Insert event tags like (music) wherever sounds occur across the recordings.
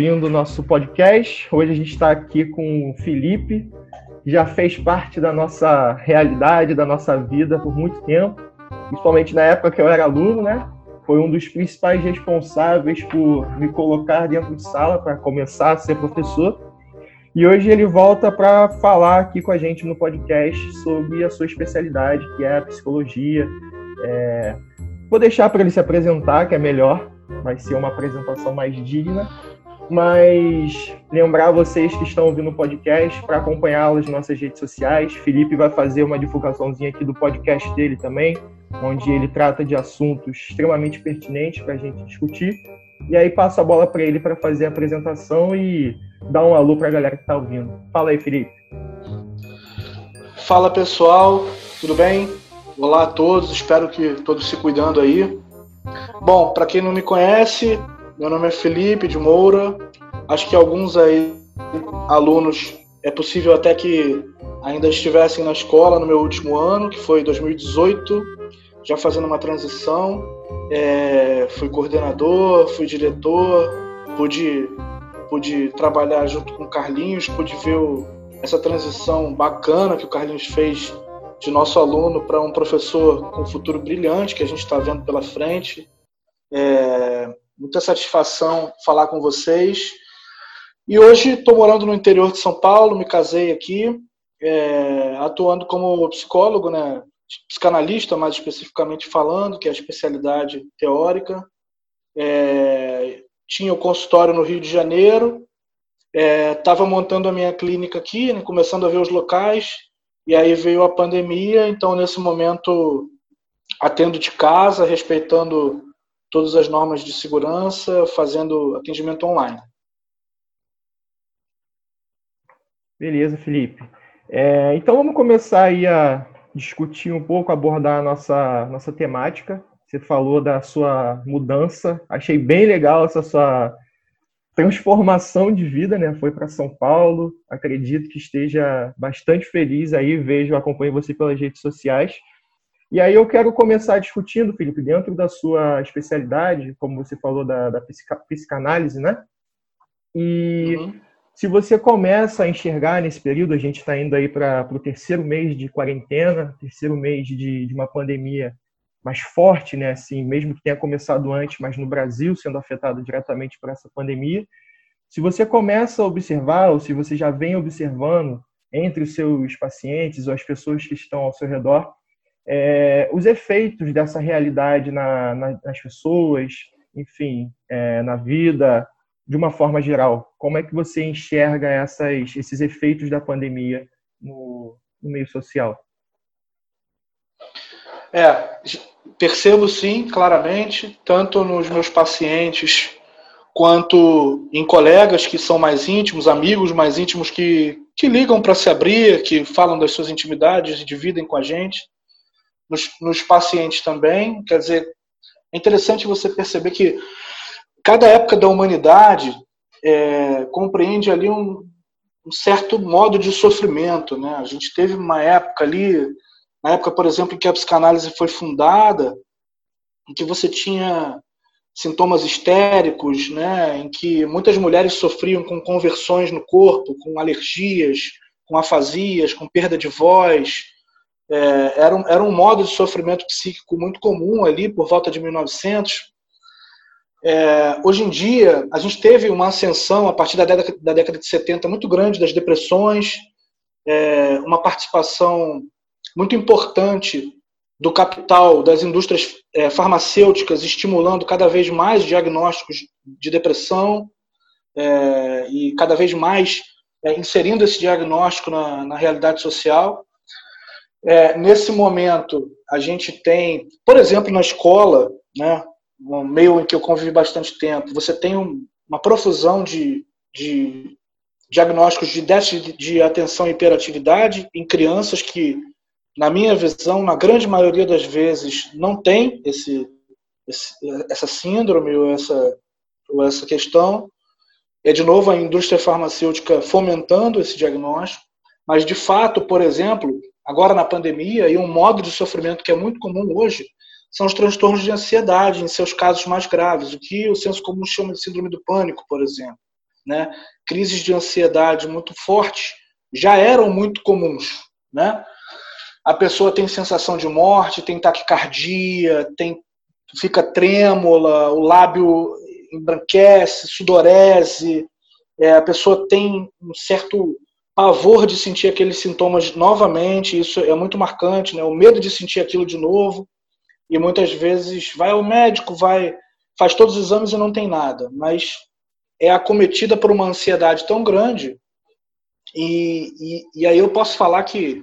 vindo o nosso podcast. Hoje a gente está aqui com o Felipe, que já fez parte da nossa realidade, da nossa vida por muito tempo, principalmente na época que eu era aluno, né? Foi um dos principais responsáveis por me colocar dentro de sala para começar a ser professor. E hoje ele volta para falar aqui com a gente no podcast sobre a sua especialidade, que é a psicologia. É... Vou deixar para ele se apresentar, que é melhor, vai ser uma apresentação mais digna. Mas lembrar vocês que estão ouvindo o podcast para acompanhá-lo nas nossas redes sociais. Felipe vai fazer uma divulgaçãozinha aqui do podcast dele também, onde ele trata de assuntos extremamente pertinentes para a gente discutir. E aí passo a bola para ele para fazer a apresentação e dar um alô para a galera que está ouvindo. Fala aí, Felipe. Fala pessoal, tudo bem? Olá a todos, espero que todos se cuidando aí. Bom, para quem não me conhece, meu nome é Felipe de Moura. Acho que alguns aí alunos é possível até que ainda estivessem na escola no meu último ano, que foi 2018, já fazendo uma transição. É, fui coordenador, fui diretor, pude, pude trabalhar junto com o Carlinhos, pude ver o, essa transição bacana que o Carlinhos fez de nosso aluno para um professor com futuro brilhante que a gente está vendo pela frente. É, Muita satisfação falar com vocês. E hoje estou morando no interior de São Paulo, me casei aqui, é, atuando como psicólogo, né, psicanalista, mais especificamente falando, que é a especialidade teórica. É, tinha o consultório no Rio de Janeiro, estava é, montando a minha clínica aqui, né, começando a ver os locais, e aí veio a pandemia, então nesse momento atendo de casa, respeitando todas as normas de segurança, fazendo atendimento online. Beleza, Felipe. É, então vamos começar aí a discutir um pouco, abordar a nossa, nossa temática. Você falou da sua mudança, achei bem legal essa sua transformação de vida, né? Foi para São Paulo, acredito que esteja bastante feliz aí, vejo, acompanho você pelas redes sociais. E aí eu quero começar discutindo, Felipe, dentro da sua especialidade, como você falou da, da psicanálise, né? E uhum. se você começa a enxergar nesse período, a gente está indo aí para o terceiro mês de quarentena, terceiro mês de, de uma pandemia mais forte, né? Assim, mesmo que tenha começado antes, mas no Brasil sendo afetado diretamente por essa pandemia. Se você começa a observar, ou se você já vem observando entre os seus pacientes ou as pessoas que estão ao seu redor, é, os efeitos dessa realidade na, na, nas pessoas, enfim, é, na vida, de uma forma geral. Como é que você enxerga essas, esses efeitos da pandemia no, no meio social? É, percebo sim, claramente, tanto nos meus pacientes quanto em colegas que são mais íntimos, amigos mais íntimos que, que ligam para se abrir, que falam das suas intimidades e dividem com a gente nos, nos pacientes também. Quer dizer, é interessante você perceber que cada época da humanidade é, compreende ali um, um, certo modo de sofrimento. Né? A gente teve uma época ali, na época, por exemplo, em que a psicanálise foi fundada, em que você tinha sintomas histéricos, né? em que muitas mulheres sofriam com conversões no corpo, com alergias, com afasias, com perda de voz, é, era, um, era um modo de sofrimento psíquico muito comum ali por volta de 1900. É, hoje em dia, a gente teve uma ascensão a partir da década, da década de 70 muito grande das depressões, é, uma participação muito importante do capital das indústrias é, farmacêuticas estimulando cada vez mais diagnósticos de depressão é, e cada vez mais é, inserindo esse diagnóstico na, na realidade social. É, nesse momento, a gente tem, por exemplo, na escola, né, no meio em que eu convivi bastante tempo, você tem um, uma profusão de, de diagnósticos de déficit de atenção e hiperatividade em crianças que, na minha visão, na grande maioria das vezes, não tem esse, esse essa síndrome ou essa, ou essa questão. É, de novo, a indústria farmacêutica fomentando esse diagnóstico. Mas, de fato, por exemplo, agora na pandemia, e um modo de sofrimento que é muito comum hoje, são os transtornos de ansiedade, em seus casos mais graves, o que o senso comum chama de síndrome do pânico, por exemplo. né, crises de ansiedade muito fortes já eram muito comuns, né? A pessoa tem sensação de morte, tem taquicardia, tem fica trêmula, o lábio embranquece, sudorese, é, a pessoa tem um certo pavor de sentir aqueles sintomas novamente, isso é muito marcante, né? O medo de sentir aquilo de novo. E muitas vezes vai ao médico, vai faz todos os exames e não tem nada, mas é acometida por uma ansiedade tão grande. E, e, e aí eu posso falar que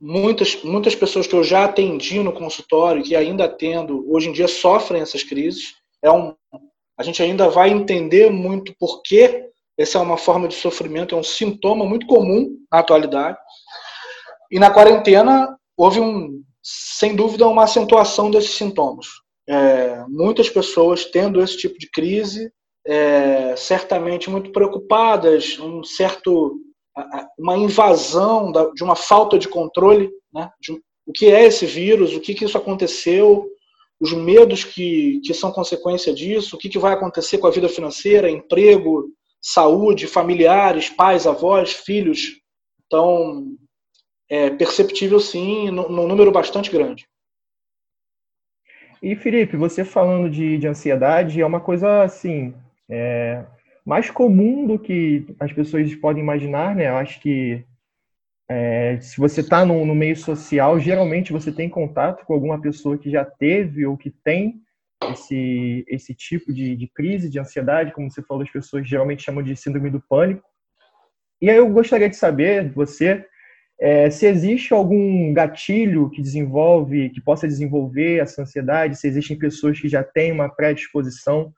muitas, muitas pessoas que eu já atendi no consultório, que ainda atendo, hoje em dia sofrem essas crises. É um, a gente ainda vai entender muito por que essa é uma forma de sofrimento, é um sintoma muito comum na atualidade. E na quarentena houve um, sem dúvida, uma acentuação desses sintomas. É, muitas pessoas tendo esse tipo de crise, é, certamente muito preocupadas, um certo, uma invasão de uma falta de controle, né, de, o que é esse vírus, o que, que isso aconteceu, os medos que, que são consequência disso, o que, que vai acontecer com a vida financeira, emprego, saúde, familiares, pais, avós, filhos. Então, é perceptível sim, num número bastante grande. E Felipe, você falando de, de ansiedade, é uma coisa assim, é, mais comum do que as pessoas podem imaginar, né? Eu acho que é, se você está no, no, meio social, geralmente você tem contato com alguma pessoa que já teve ou que tem esse, esse tipo de, de crise, de ansiedade, como você falou, as pessoas geralmente chamam de síndrome do pânico. E aí eu gostaria de saber, você, é, se existe algum gatilho que desenvolve, que possa desenvolver essa ansiedade, se existem pessoas que já têm uma predisposição,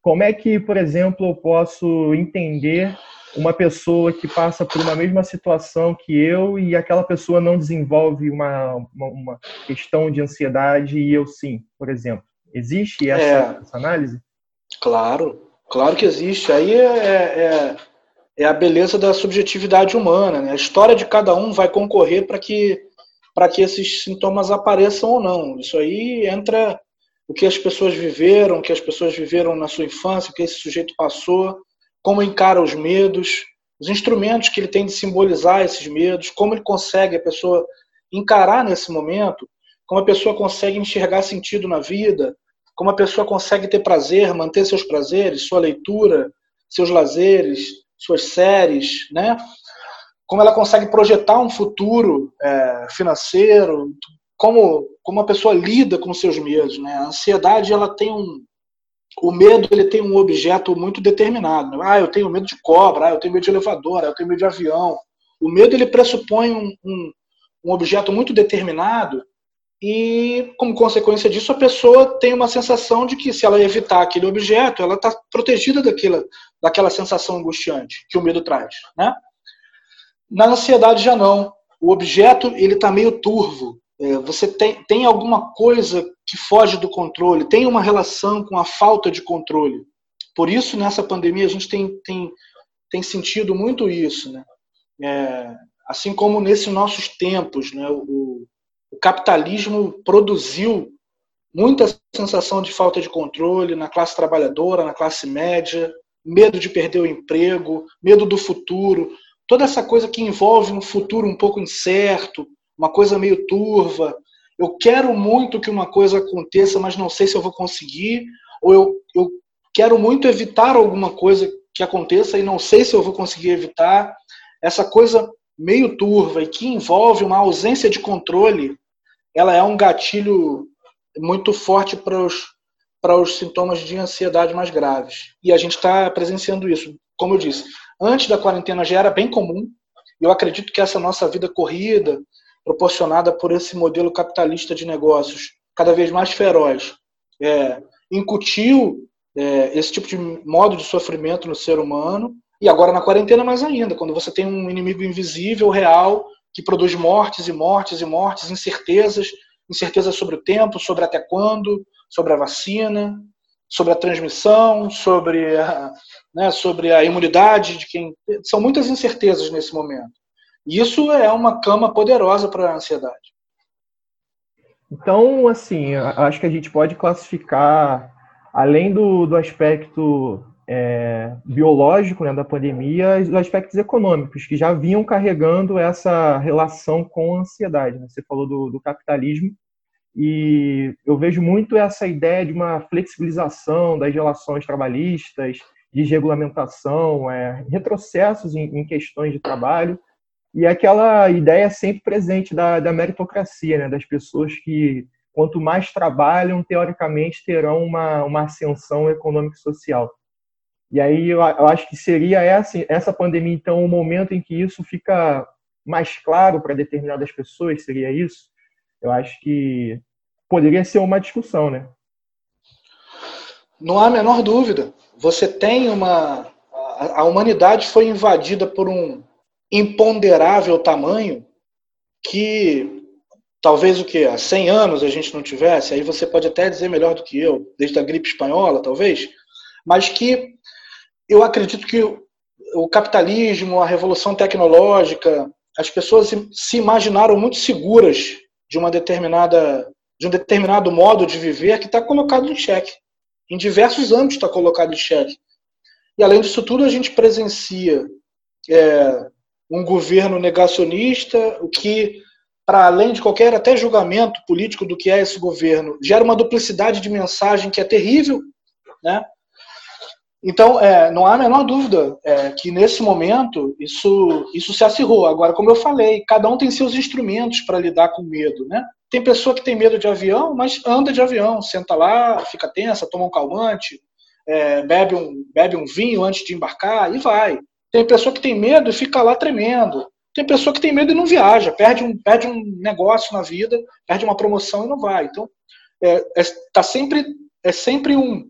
como é que, por exemplo, eu posso entender uma pessoa que passa por uma mesma situação que eu e aquela pessoa não desenvolve uma, uma, uma questão de ansiedade e eu sim, por exemplo? Existe essa, é, essa análise? Claro, claro que existe. Aí é, é, é, a beleza da subjetividade humana. Né? A história de cada um vai concorrer para que, que esses sintomas apareçam ou não. Isso aí entra o que as pessoas viveram, o que as pessoas viveram na sua infância, o que esse sujeito passou, como encara os medos, os instrumentos que ele tem de simbolizar esses medos, como ele consegue a pessoa encarar nesse momento, como a pessoa consegue enxergar sentido na vida, como a pessoa consegue ter prazer, manter seus prazeres, sua leitura, seus lazeres, suas séries, né? Como ela consegue projetar um futuro é, financeiro, como como a pessoa lida com seus medos, né? A ansiedade ela tem um o medo ele tem um objeto muito determinado. Ah, eu tenho medo de cobra, ah, eu tenho medo de elevador, ah, eu tenho medo de avião. O medo ele pressupõe um, um, um objeto muito determinado e, como consequência disso, a pessoa tem uma sensação de que se ela evitar aquele objeto, ela está protegida daquela, daquela sensação angustiante que o medo traz. Né? Na ansiedade já não. O objeto ele está meio turvo. É, você tem, tem alguma coisa que foge do controle, tem uma relação com a falta de controle. Por isso, nessa pandemia, a gente tem, tem, tem sentido muito isso. Né? É, assim como nesses nossos tempos, né? o, o capitalismo produziu muita sensação de falta de controle na classe trabalhadora, na classe média, medo de perder o emprego, medo do futuro, toda essa coisa que envolve um futuro um pouco incerto, uma coisa meio turva. Eu quero muito que uma coisa aconteça, mas não sei se eu vou conseguir, ou eu, eu quero muito evitar alguma coisa que aconteça e não sei se eu vou conseguir evitar. Essa coisa meio turva e que envolve uma ausência de controle, ela é um gatilho muito forte para os, para os sintomas de ansiedade mais graves. E a gente está presenciando isso. Como eu disse, antes da quarentena já era bem comum. Eu acredito que essa nossa vida corrida, proporcionada por esse modelo capitalista de negócios cada vez mais feroz, é, incutiu é, esse tipo de modo de sofrimento no ser humano e agora na quarentena mais ainda, quando você tem um inimigo invisível, real, que produz mortes e mortes e mortes, incertezas, incertezas sobre o tempo, sobre até quando, sobre a vacina, sobre a transmissão, sobre a, né, sobre a imunidade de quem. São muitas incertezas nesse momento. E isso é uma cama poderosa para a ansiedade. Então, assim, acho que a gente pode classificar, além do, do aspecto é, biológico né, da pandemia, os aspectos econômicos, que já vinham carregando essa relação com a ansiedade. Né? Você falou do, do capitalismo, e eu vejo muito essa ideia de uma flexibilização das relações trabalhistas, desregulamentação, é, retrocessos em, em, questões de trabalho, e aquela ideia sempre presente da, da meritocracia, né, das pessoas que, quanto mais trabalham, teoricamente terão uma, uma ascensão econômica e social. E aí eu, acho que seria essa, essa pandemia, então, o momento em que isso fica mais claro para determinadas pessoas, seria isso? Eu acho que poderia ser uma discussão, né? Não há a menor dúvida. Você tem uma. A humanidade foi invadida por um imponderável tamanho que talvez o que há 100 anos a gente não tivesse, aí você pode até dizer melhor do que eu, desde a gripe espanhola, talvez, mas que eu acredito que o capitalismo, a revolução tecnológica, as pessoas se imaginaram muito seguras de uma determinada de um determinado modo de viver que está colocado em xeque. Em diversos âmbitos está colocado em xeque. E além disso tudo, a gente presencia é, um governo negacionista, o que, para além de qualquer até julgamento político do que é esse governo, gera uma duplicidade de mensagem que é terrível, né? Então, é, não há a menor dúvida é, que nesse momento isso, isso se acirrou. Agora, como eu falei, cada um tem seus instrumentos para lidar com medo. Né? Tem pessoa que tem medo de avião, mas anda de avião, senta lá, fica tensa, toma um calmante, é, bebe, um, bebe um vinho antes de embarcar e vai. Tem pessoa que tem medo e fica lá tremendo. Tem pessoa que tem medo e não viaja, perde um, perde um negócio na vida, perde uma promoção e não vai. Então, é, é tá sempre, é sempre um,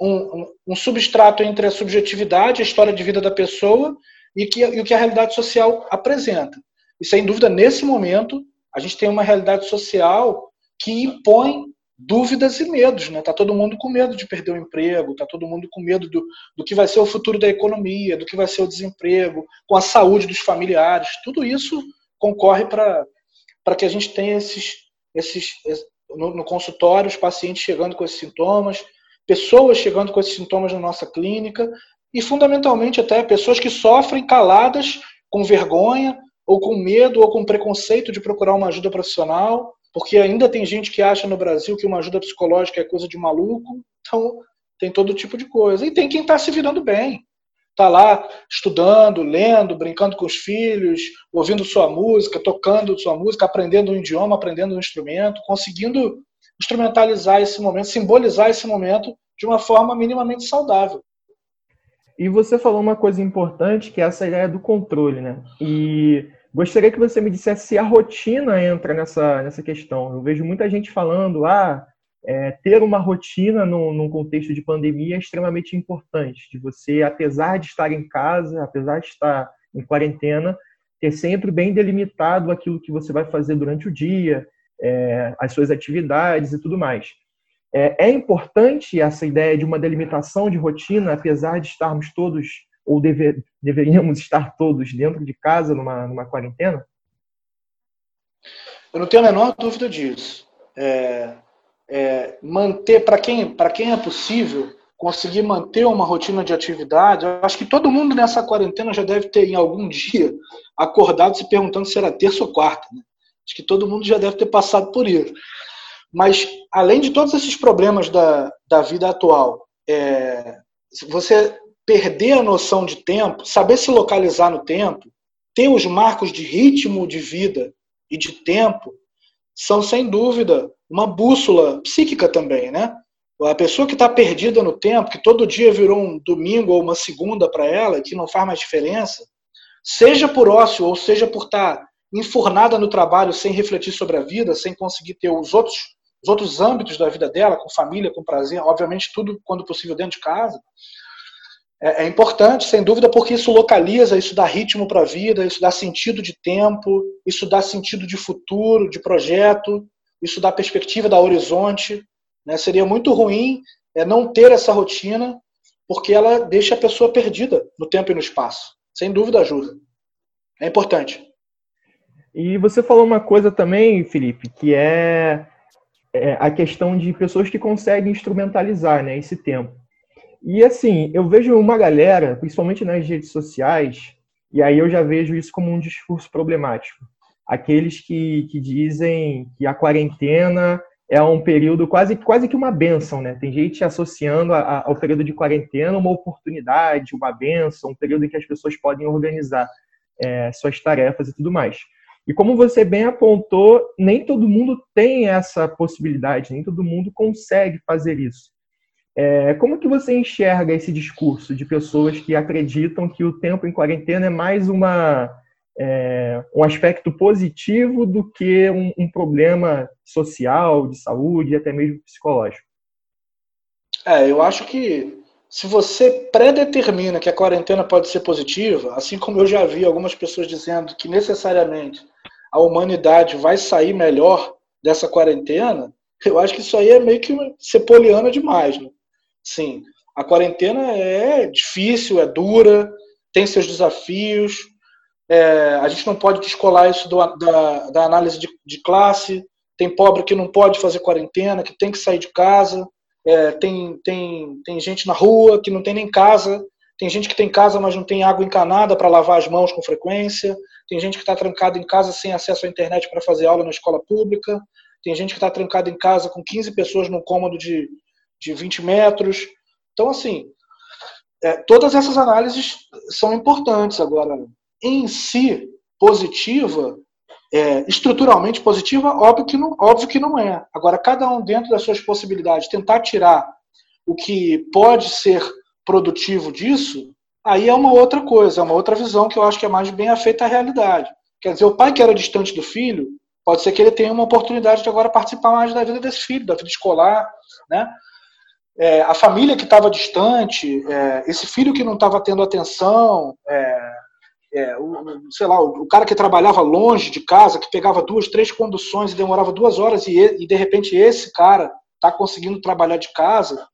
um, um, substrato entre a subjetividade, a história de vida da pessoa e, que, e o que a realidade social apresenta. E sem dúvida, nesse momento, a gente tem uma realidade social que impõe dúvidas e medos, né? Tá todo mundo com medo de perder o emprego, tá todo mundo com medo do, do que vai ser o futuro da economia, do que vai ser o desemprego, com a saúde dos familiares. Tudo isso concorre para que a gente tenha esses esses no, no consultório os pacientes chegando com esses sintomas, pessoas chegando com esses sintomas na nossa clínica e, fundamentalmente, até pessoas que sofrem caladas, com vergonha, ou com medo, ou com preconceito de procurar uma ajuda profissional, porque ainda tem gente que acha no Brasil que uma ajuda psicológica é coisa de maluco. Então, tem todo tipo de coisa. E tem quem está se virando bem. Está lá estudando, lendo, brincando com os filhos, ouvindo sua música, tocando sua música, aprendendo um idioma, aprendendo um instrumento, conseguindo instrumentalizar esse momento, simbolizar esse momento de uma forma minimamente saudável. E você falou uma coisa importante, que é essa ideia do controle, né? E gostaria que você me dissesse se a rotina entra nessa, nessa questão. Eu vejo muita gente falando, ah, é, ter uma rotina no, num contexto de pandemia é extremamente importante. De você, apesar de estar em casa, apesar de estar em quarentena, ter sempre bem delimitado aquilo que você vai fazer durante o dia, é, as suas atividades e tudo mais. É, é, importante essa ideia de uma delimitação de rotina, apesar de estarmos todos, ou deve, deveríamos estar todos dentro de casa numa, numa quarentena? Eu não tenho a menor dúvida disso. É, é, manter, para quem, quem é possível, conseguir manter uma rotina de atividade, eu acho que todo mundo nessa quarentena já deve ter, em algum dia, acordado se perguntando se era terça ou quarta. Né? Acho que todo mundo já deve ter passado por isso. Mas, além de todos esses problemas da, da vida atual, é, você perder a noção de tempo, saber se localizar no tempo, ter os marcos de ritmo de vida e de tempo, são sem dúvida uma bússola psíquica também, né? A pessoa que está perdida no tempo, que todo dia virou um domingo ou uma segunda para ela, que não faz mais diferença, seja por ócio ou seja por estar tá enfurnada no trabalho sem refletir sobre a vida, sem conseguir ter os outros, os outros âmbitos da vida dela, com família, com prazer, obviamente tudo quando possível dentro de casa, é, é importante, sem dúvida, porque isso localiza, isso dá ritmo para a vida, isso dá sentido de tempo, isso dá sentido de futuro, de projeto, isso dá perspectiva, dá horizonte. Né? Seria muito ruim é, não ter essa rotina, porque ela deixa a pessoa perdida no tempo e no espaço. Sem dúvida ajuda. É importante. E você falou uma coisa também, Felipe, que é, é, a questão de pessoas que conseguem instrumentalizar né, esse tempo. E assim, eu vejo uma galera, principalmente nas redes sociais, e aí eu já vejo isso como um discurso problemático. Aqueles que, que dizem que a quarentena é um período quase, quase que uma benção, né? Tem gente associando a, a, ao período de quarentena uma oportunidade, uma benção, um período em que as pessoas podem organizar é, suas tarefas e tudo mais. E como você bem apontou, nem todo mundo tem essa possibilidade, nem todo mundo consegue fazer isso. É, como que você enxerga esse discurso de pessoas que acreditam que o tempo em quarentena é mais uma, é, um aspecto positivo do que um, um, problema social, de saúde e até mesmo psicológico? É, eu acho que se você predetermina que a quarentena pode ser positiva, assim como eu já vi algumas pessoas dizendo que necessariamente a humanidade vai sair melhor dessa quarentena, eu acho que isso aí é meio que ser poliana demais. Né? Sim, a quarentena é difícil, é dura, tem seus desafios. É, a gente não pode descolar isso do, da, da, análise de, de, classe. Tem pobre que não pode fazer quarentena, que tem que sair de casa. É, tem, tem, tem gente na rua que não tem nem casa. Tem gente que tem casa, mas não tem água encanada para lavar as mãos com frequência. Tem gente que está trancada em casa sem acesso à internet para fazer aula na escola pública. Tem gente que está trancada em casa com 15 pessoas num cômodo de, de 20 metros. Então, assim, é, todas essas análises são importantes. Agora, em si, positiva, é, estruturalmente positiva, óbvio que, não, óbvio que não é. Agora, cada um dentro das suas possibilidades, tentar tirar o que pode ser produtivo disso, aí é uma outra coisa, é uma outra visão que eu acho que é mais bem afeita à realidade. Quer dizer, o pai que era distante do filho, pode ser que ele tenha uma oportunidade de agora participar mais da vida desse filho, da vida escolar, né? é, a família que estava distante, é, esse filho que não estava tendo atenção, é, é, o, sei lá, o, o, cara que trabalhava longe de casa, que pegava duas, três conduções e demorava duas horas e, e de repente esse cara está conseguindo trabalhar de casa,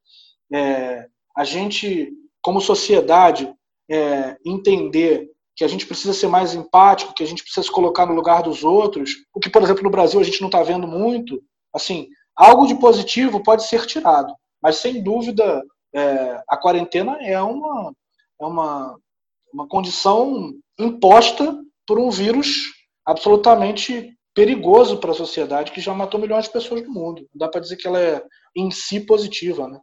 é, a gente, como sociedade, é, entender que a gente precisa ser mais empático, que a gente precisa se colocar no lugar dos outros, o que, por exemplo, no Brasil a gente não está vendo muito, assim, algo de positivo pode ser tirado. Mas, sem dúvida, é, a quarentena é uma, é uma, uma condição imposta por um vírus absolutamente perigoso para a sociedade que já matou milhões de pessoas no mundo. Não dá para dizer que ela é em si positiva, né?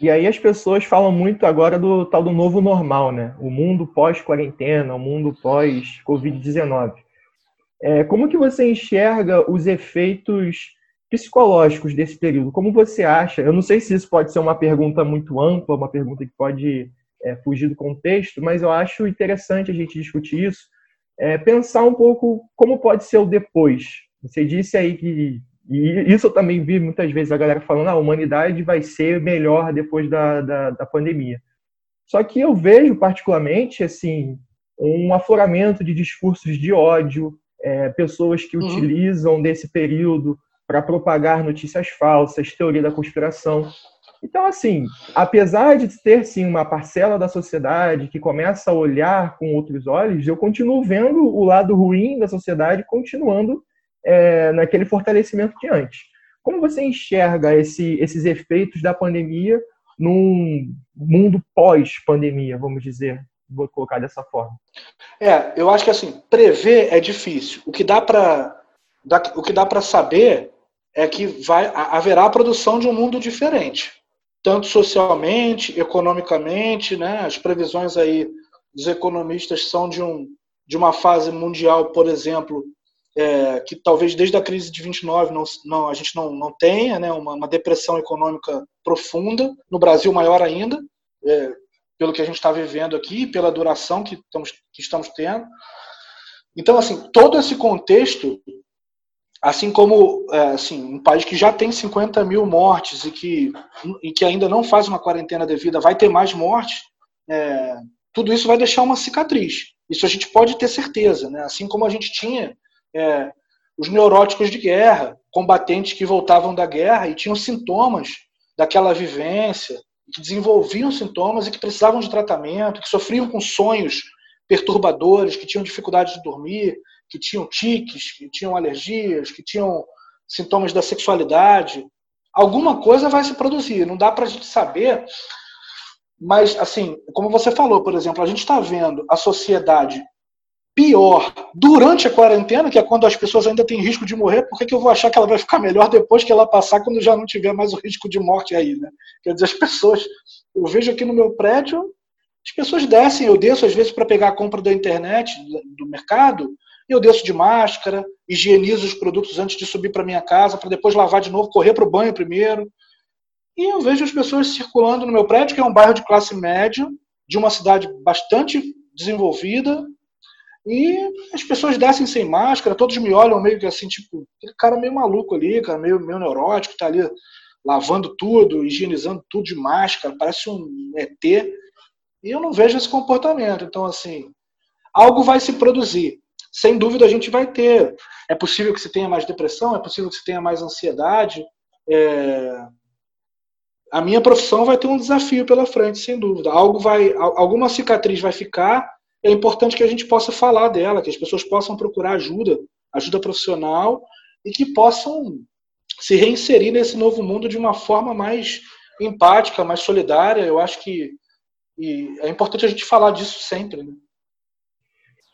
E aí as pessoas falam muito agora do tal do novo normal, né? O mundo pós-quarentena, o mundo pós-Covid-19. É, como que você enxerga os efeitos psicológicos desse período. Como você acha? Eu não sei se isso pode ser uma pergunta muito ampla, uma pergunta que pode é, fugir do contexto, mas eu acho interessante a gente discutir isso, é, pensar um pouco como pode ser o depois. Você disse aí que e isso eu também vi muitas vezes a galera falando ah, a humanidade vai ser melhor depois da, da, da pandemia. Só que eu vejo particularmente assim um afloramento de discursos de ódio, é, pessoas que uhum. utilizam desse período para propagar notícias falsas, teoria da conspiração. Então, assim, apesar de ter sim uma parcela da sociedade que começa a olhar com outros olhos, eu continuo vendo o lado ruim da sociedade continuando é, naquele fortalecimento de antes. Como você enxerga esse, esses efeitos da pandemia num mundo pós-pandemia, vamos dizer? Vou colocar dessa forma. É, eu acho que assim, prever é difícil. O que dá para o que dá para saber é que vai, haverá a produção de um mundo diferente, tanto socialmente, economicamente, né? As previsões aí dos economistas são de, um, de uma fase mundial, por exemplo, é, que talvez desde a crise de 29 não, não, a gente não, não tenha, né? Uma, uma depressão econômica profunda, no Brasil maior ainda, é, pelo que a gente está vivendo aqui, pela duração que estamos, que estamos tendo. Então, assim, todo esse contexto Assim como é, assim, um país que já tem 50 mil mortes e que, e que ainda não faz uma quarentena devida vai ter mais mortes, é, tudo isso vai deixar uma cicatriz. Isso a gente pode ter certeza. Né? Assim como a gente tinha é, os neuróticos de guerra, combatentes que voltavam da guerra e tinham sintomas daquela vivência, que desenvolviam sintomas e que precisavam de tratamento, que sofriam com sonhos perturbadores, que tinham dificuldade de dormir, que tinham tiques, que tinham alergias, que tinham sintomas da sexualidade. alguma coisa vai se produzir. Não dá para a gente saber, mas, assim, como você falou, por exemplo, a gente está vendo a sociedade pior durante a quarentena, que é quando as pessoas ainda têm risco de morrer, por que, que eu vou achar que ela vai ficar melhor depois que ela passar, quando já não tiver mais o risco de morte aí, né? Quer dizer, as pessoas. Eu vejo aqui no meu prédio, as pessoas descem, eu desço às vezes para pegar a compra da internet, do mercado, eu desço de máscara, higienizo os produtos antes de subir para minha casa, para depois lavar de novo, correr para o banho primeiro. E eu vejo as pessoas circulando no meu prédio, que é um bairro de classe média, de uma cidade bastante desenvolvida, e as pessoas descem sem máscara, todos me olham meio que assim, tipo, aquele cara meio maluco ali, cara meio, meio neurótico, tá ali lavando tudo, higienizando tudo de máscara, parece um ET. E eu não vejo esse comportamento. Então, assim, algo vai se produzir. Sem dúvida a gente vai ter. É possível que se tenha mais depressão, é possível que se tenha mais ansiedade. É... A minha profissão vai ter um desafio pela frente, sem dúvida. Algo vai, alguma cicatriz vai ficar é importante que a gente possa falar dela, que as pessoas possam procurar ajuda, ajuda profissional, e que possam se reinserir nesse novo mundo de uma forma mais empática, mais solidária. Eu acho que é importante a gente falar disso sempre. Né?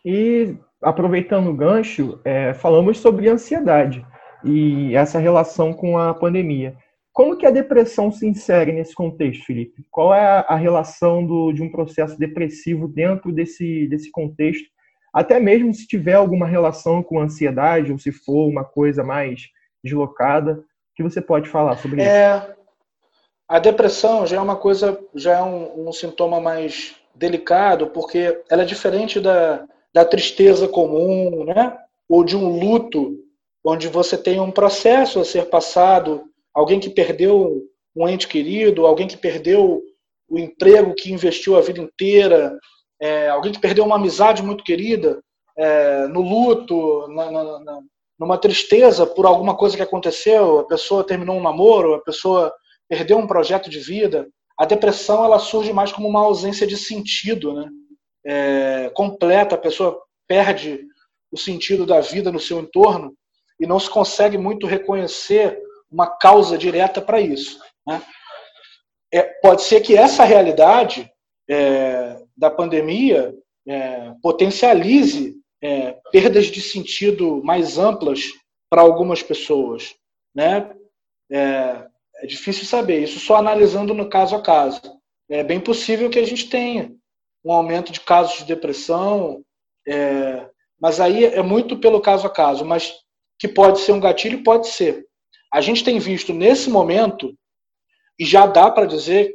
E aproveitando o gancho, é, falamos sobre ansiedade e essa relação com a pandemia. Como que a depressão se insere nesse contexto, Felipe? Qual é a, relação do, de um processo depressivo dentro desse, desse contexto? Até mesmo se tiver alguma relação com ansiedade ou se for uma coisa mais deslocada, que você pode falar sobre é, isso? A depressão já é uma coisa, já é um, um sintoma mais delicado, porque ela é diferente da, da tristeza comum, né? Ou de um luto, onde você tem um processo a ser passado alguém que perdeu um ente querido, alguém que perdeu o emprego que investiu a vida inteira, é, alguém que perdeu uma amizade muito querida, é, no luto, na, na, na, numa tristeza por alguma coisa que aconteceu, a pessoa terminou um namoro, a pessoa perdeu um projeto de vida. A depressão ela surge mais como uma ausência de sentido, né? É, completa, a pessoa perde o sentido da vida no seu entorno e não se consegue muito reconhecer uma causa direta para isso. Né? É, pode ser que essa realidade é, da pandemia é, potencialize é, perdas de sentido mais amplas para algumas pessoas. Né? É, é, difícil saber, isso só analisando no caso a caso. É bem possível que a gente tenha um aumento de casos de depressão, é, mas aí é muito pelo caso a caso, mas que pode ser um gatilho, pode ser. A gente tem visto nesse momento, e já dá para dizer,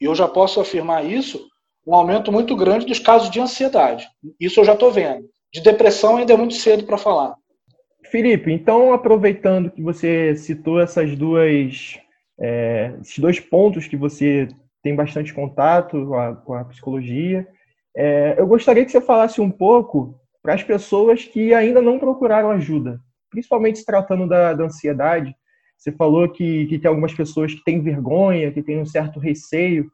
e eu já posso afirmar isso, um aumento muito grande dos casos de ansiedade. Isso eu já estou vendo. De depressão ainda é muito cedo para falar. Felipe, então aproveitando que você citou essas duas, é, esses dois pontos que você tem bastante contato com a, com a psicologia, é, eu gostaria que você falasse um pouco para as pessoas que ainda não procuraram ajuda, principalmente se tratando da, da ansiedade, você falou que, que tem algumas pessoas que têm vergonha, que têm um certo receio.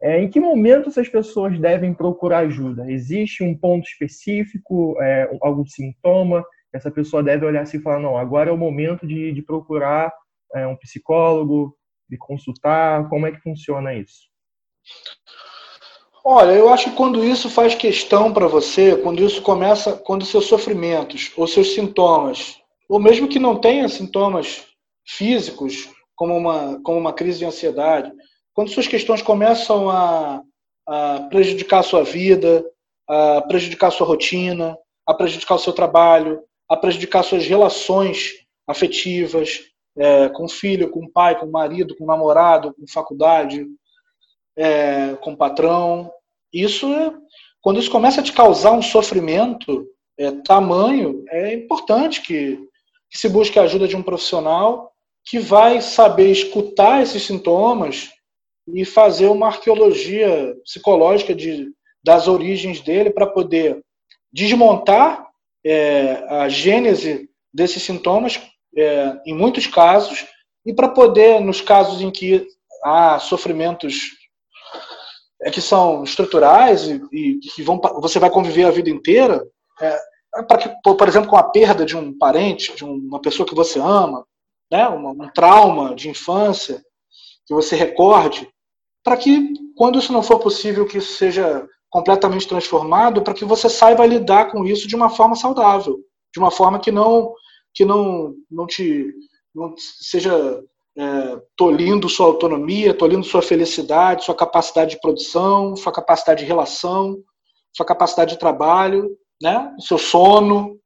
É, em que momento essas pessoas devem procurar ajuda? Existe um ponto específico, é, algum sintoma? Essa pessoa deve olhar assim e falar: não, agora é o momento de, de procurar é, um psicólogo, de consultar. Como é que funciona isso? Olha, eu acho que quando isso faz questão para você, quando isso começa, quando seus sofrimentos ou seus sintomas, ou mesmo que não tenha sintomas físicos, como uma, como uma crise de ansiedade, quando suas questões começam a, a prejudicar a sua vida, a prejudicar a sua rotina, a prejudicar o seu trabalho, a prejudicar suas relações afetivas, é, com filho, com pai, com marido, com namorado, com faculdade, é, com patrão. Isso, quando isso começa a te causar um sofrimento é, tamanho, é importante que, que se busque a ajuda de um profissional que vai saber escutar esses sintomas e fazer uma arqueologia psicológica de, das origens dele para poder desmontar é, a gênese desses sintomas, é, em muitos casos, e para poder, nos casos em que há sofrimentos é, que são estruturais e, e que vão, você vai conviver a vida inteira, é, que, por exemplo, com a perda de um parente, de uma pessoa que você ama, né, um trauma de infância, que você recorde, para que, quando isso não for possível, que isso seja completamente transformado, para que você saiba lidar com isso de uma forma saudável, de uma forma que não que não, não te não seja é, tolindo sua autonomia, tolindo sua felicidade, sua capacidade de produção, sua capacidade de relação, sua capacidade de trabalho, né? seu sono.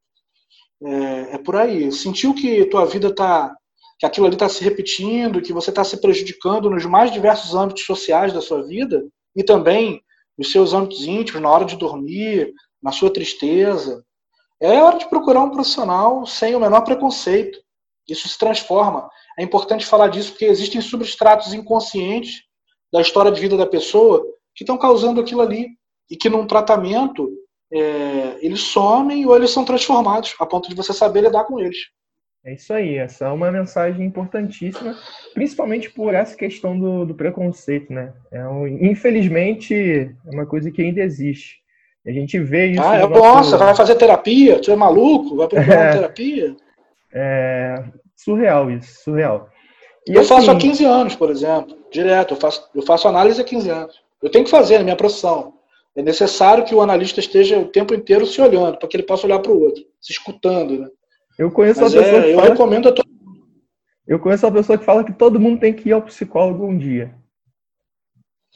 É, é por aí. Sentiu que tua vida está que aquilo ali está se repetindo, que você está se prejudicando nos mais diversos âmbitos sociais da sua vida e também nos seus âmbitos íntimos, na hora de dormir, na sua tristeza. É hora de procurar um profissional sem o menor preconceito. Isso se transforma. É importante falar disso porque existem substratos inconscientes da história de vida da pessoa que estão causando aquilo ali e que num tratamento é, eles somem ou eles são transformados a ponto de você saber lidar com eles. É isso aí, essa é uma mensagem importantíssima, principalmente por essa questão do, do preconceito, né? É um, infelizmente, é uma coisa que ainda existe. A gente vê isso. Ah, é nosso... você vai fazer terapia? Tu é maluco? Vai procurar é, terapia? É surreal isso, surreal. E eu assim... faço há 15 anos, por exemplo, direto. Eu faço, eu faço análise há 15 anos. Eu tenho que fazer na minha profissão. É necessário que o analista esteja o tempo inteiro se olhando, para que ele possa olhar para o outro, se escutando, né? Eu conheço Mas uma pessoa é, que eu fala... recomendo a todo Eu conheço uma pessoa que fala que todo mundo tem que ir ao psicólogo um dia.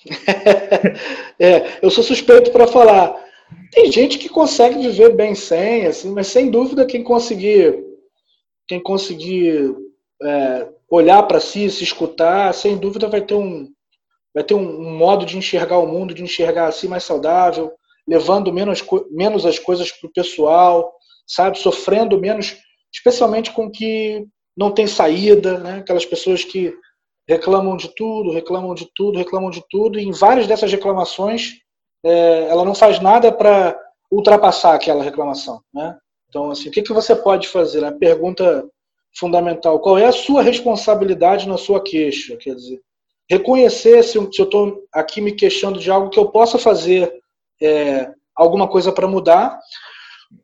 (laughs) é, eu sou suspeito para falar. Tem gente que consegue viver bem sem, assim, mas sem dúvida quem conseguir, quem conseguir é, olhar para si, se escutar, sem dúvida vai ter um, vai ter um, modo de enxergar o mundo, de enxergar assim mais saudável, levando menos, menos as coisas para o pessoal, sabe, sofrendo menos especialmente com que não tem saída, né? aquelas pessoas que reclamam de tudo, reclamam de tudo, reclamam de tudo, e em várias dessas reclamações é, ela não faz nada para ultrapassar aquela reclamação. Né? Então, assim, o que, que você pode fazer? A pergunta fundamental: qual é a sua responsabilidade na sua queixa? Quer dizer, reconhecer se, se eu estou aqui me queixando de algo que eu possa fazer é, alguma coisa para mudar,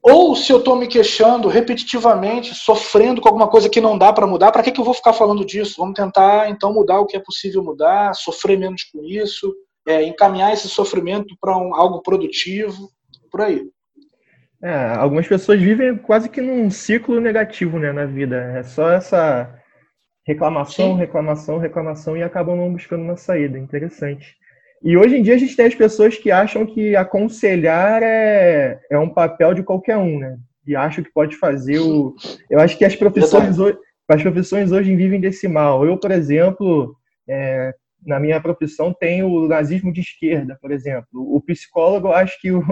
ou se eu estou me queixando repetitivamente, sofrendo com alguma coisa que não dá para mudar, para que, que eu vou ficar falando disso? Vamos tentar, então, mudar o que é possível mudar, sofrer menos com isso, é, encaminhar esse sofrimento para um, algo produtivo, por aí. É, algumas pessoas vivem quase que num ciclo negativo né, na vida. É só essa reclamação, Sim. reclamação, reclamação e acabam não buscando uma saída. Interessante. E hoje em dia a gente tem as pessoas que acham que aconselhar é, é um papel de qualquer um, né? E acham que pode fazer o. Eu acho que as profissões, hoje, as profissões hoje vivem desse mal. Eu, por exemplo, é, na minha profissão tenho o nazismo de esquerda, por exemplo. O psicólogo, acho que o,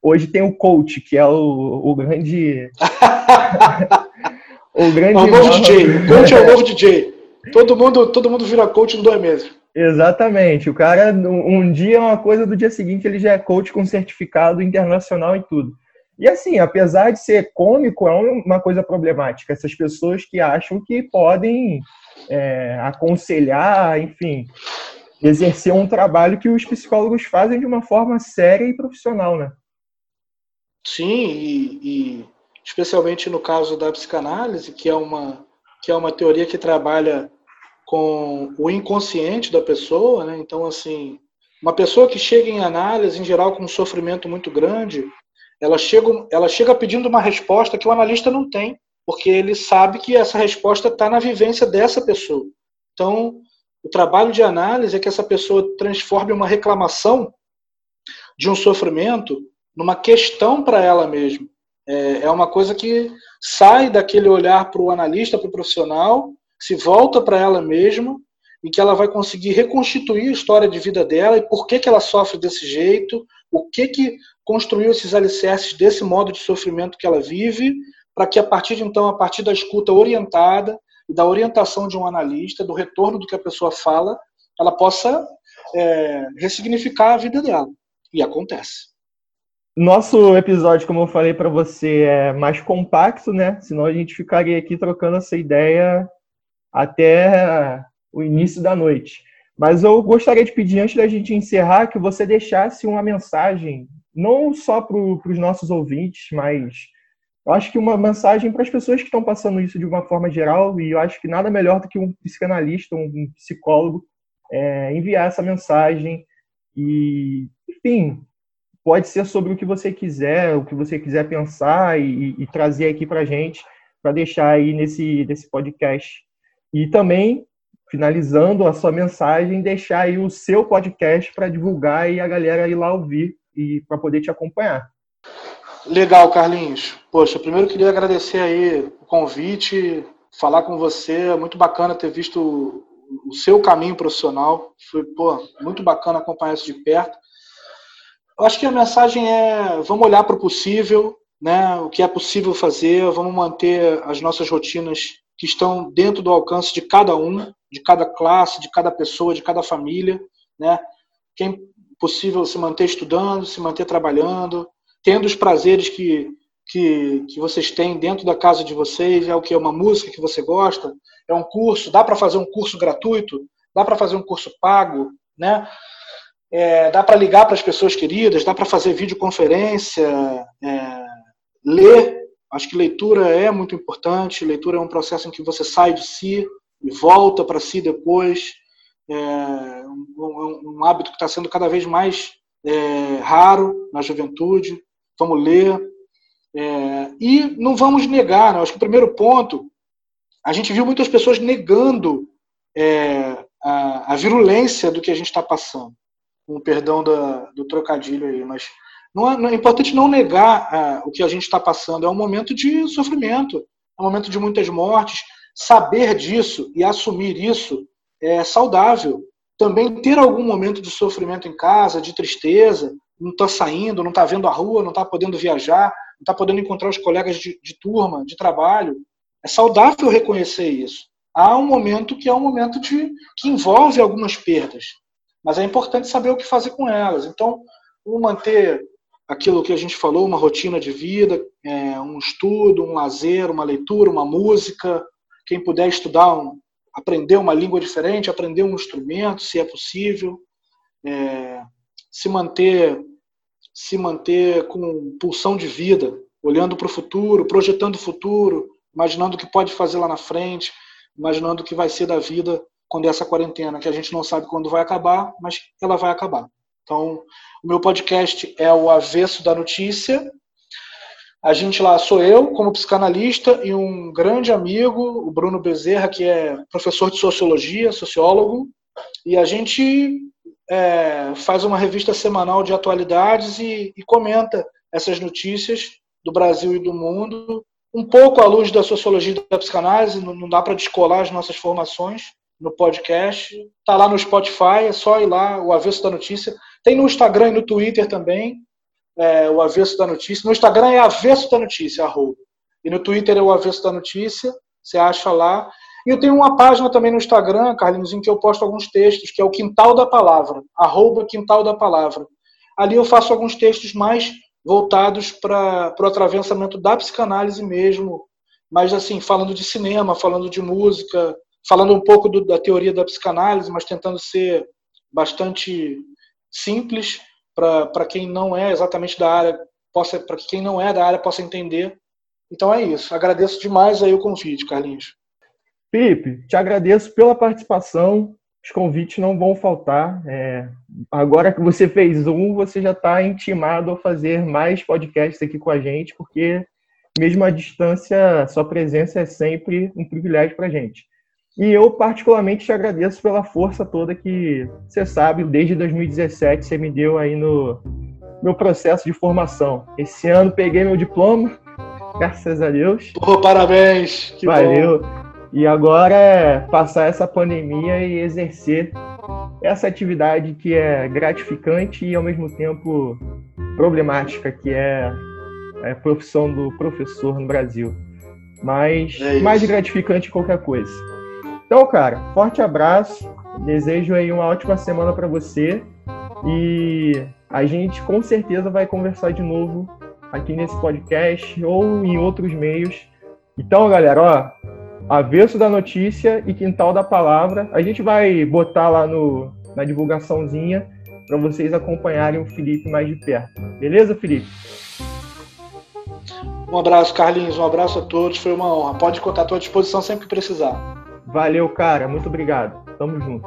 hoje tem o coach, que é o, o grande. (laughs) o grande. O novo DJ. O coach é o novo DJ. Todo mundo, todo mundo vira coach em dois meses. Exatamente. O cara, um dia é uma coisa, do dia seguinte ele já é coach com certificado internacional e tudo. E assim, apesar de ser cômico, é uma coisa problemática. Essas pessoas que acham que podem é, aconselhar, enfim, exercer um trabalho que os psicólogos fazem de uma forma séria e profissional, né? Sim, e, e especialmente no caso da psicanálise, que é uma, que é uma teoria que trabalha com o inconsciente da pessoa, né? Então, assim, uma pessoa que chega em análise, em geral, com um sofrimento muito grande, ela chega, ela chega pedindo uma resposta que o analista não tem, porque ele sabe que essa resposta está na vivência dessa pessoa. Então, o trabalho de análise é que essa pessoa transforme uma reclamação de um sofrimento numa questão para ela mesma. É, é uma coisa que sai daquele olhar para o analista, para o profissional, se volta para ela mesma e que ela vai conseguir reconstituir a história de vida dela e por que, que ela sofre desse jeito, o que, que construiu esses alicerces desse modo de sofrimento que ela vive, para que a partir de então, a partir da escuta orientada e da orientação de um analista, do retorno do que a pessoa fala, ela possa é, ressignificar a vida dela. E acontece. Nosso episódio, como eu falei para você, é mais compacto, né? Senão a gente ficaria aqui trocando essa ideia até o início da noite. Mas eu gostaria de pedir, antes da gente encerrar, que você deixasse uma mensagem, não só para os nossos ouvintes, mas eu acho que uma mensagem para as pessoas que estão passando isso de uma forma geral, e eu acho que nada melhor do que um psicanalista, um psicólogo, é, enviar essa mensagem e, enfim, pode ser sobre o que você quiser, o que você quiser pensar e, e trazer aqui para a gente, para deixar aí nesse, nesse podcast. E também, finalizando a sua mensagem, deixar aí o seu podcast para divulgar e a galera ir lá ouvir e para poder te acompanhar. Legal, Carlinhos. Poxa, primeiro queria agradecer aí o convite, falar com você. É muito bacana ter visto o seu caminho profissional. Foi pô, muito bacana acompanhar isso de perto. Eu acho que a mensagem é: vamos olhar para o possível, né? o que é possível fazer, vamos manter as nossas rotinas que estão dentro do alcance de cada um, de cada classe, de cada pessoa, de cada família. Né? Quem é possível se manter estudando, se manter trabalhando, tendo os prazeres que, que, que vocês têm dentro da casa de vocês, é o que? É uma música que você gosta, é um curso, dá para fazer um curso gratuito, dá para fazer um curso pago, né? É, dá para ligar para as pessoas queridas, dá para fazer videoconferência, é, ler. Acho que leitura é muito importante. Leitura é um processo em que você sai de si e volta para si depois. É um, um hábito que está sendo cada vez mais é, raro na juventude vamos ler. É, e não vamos negar, né? acho que o primeiro ponto, a gente viu muitas pessoas negando é, a, a, virulência do que a gente está passando. Com perdão da, do trocadilho aí, mas não é, não é importante não negar a, o que a gente está passando. É um momento de sofrimento, é um momento de muitas mortes. Saber disso e assumir isso é saudável. Também ter algum momento de sofrimento em casa, de tristeza, não está saindo, não está vendo a rua, não está podendo viajar, não está podendo encontrar os colegas de, de, turma, de trabalho. É saudável reconhecer isso. Há um momento que é um momento de, que envolve algumas perdas, mas é importante saber o que fazer com elas. Então, manter aquilo que a gente falou, uma rotina de vida, é, um estudo, um lazer, uma leitura, uma música. Quem puder estudar, um, aprender uma língua diferente, aprender um instrumento, se é possível. É, se manter se manter com pulsão de vida, olhando para o futuro, projetando o futuro, imaginando o que pode fazer lá na frente, imaginando o que vai ser da vida quando essa quarentena, que a gente não sabe quando vai acabar, mas ela vai acabar. Então, o meu podcast é o Avesso da Notícia. A gente lá sou eu, como psicanalista, e um grande amigo, o Bruno Bezerra, que é professor de sociologia, sociólogo, e a gente é, faz uma revista semanal de atualidades e, e, comenta essas notícias do Brasil e do mundo, um pouco à luz da sociologia da psicanálise, não, não dá para descolar as nossas formações no podcast. Está lá no Spotify, é só ir lá, o Avesso da Notícia. Tem no Instagram e no Twitter também, é, o Avesso da Notícia. No Instagram é Avesso da Notícia, arroba. E no Twitter é o Avesso da Notícia, você acha lá. E eu tenho uma página também no Instagram, Carlinhos, em que eu posto alguns textos, que é o Quintal da Palavra, arroba Quintal da Palavra. Ali eu faço alguns textos mais voltados para o atravessamento da psicanálise mesmo, mas assim, falando de cinema, falando de música, falando um pouco do, da teoria da psicanálise, mas tentando ser bastante simples para quem não é exatamente da área, possa para quem não é da área possa entender. Então é isso. Agradeço demais aí o convite, Carlinhos. Felipe, te agradeço pela participação. Os convites não vão faltar. É, agora que você fez um, você já está intimado a fazer mais podcasts aqui com a gente, porque mesmo à distância, sua presença é sempre um privilégio para a gente. E eu, particularmente, te agradeço pela força toda que você sabe, desde 2017, você me deu aí no meu processo de formação. Esse ano peguei meu diploma, (laughs) graças a Deus. Pô, parabéns! Valeu! Bom. E agora é passar essa pandemia e exercer essa atividade que é gratificante e ao mesmo tempo problemática, que é a profissão do professor no Brasil. Mas é mais gratificante que qualquer coisa. Então, cara, forte abraço. Desejo aí uma ótima semana para você e a gente com certeza vai conversar de novo aqui nesse podcast ou em outros meios. Então, galera, ó, Avesso da Notícia e Quintal da Palavra. A gente vai botar lá no, na divulgaçãozinha para vocês acompanharem o Felipe mais de perto. Beleza, Felipe? Um abraço, Carlinhos. Um abraço a todos. Foi uma honra. Pode contar à tua disposição sempre que precisar. Valeu, cara. Muito obrigado. Tamo junto.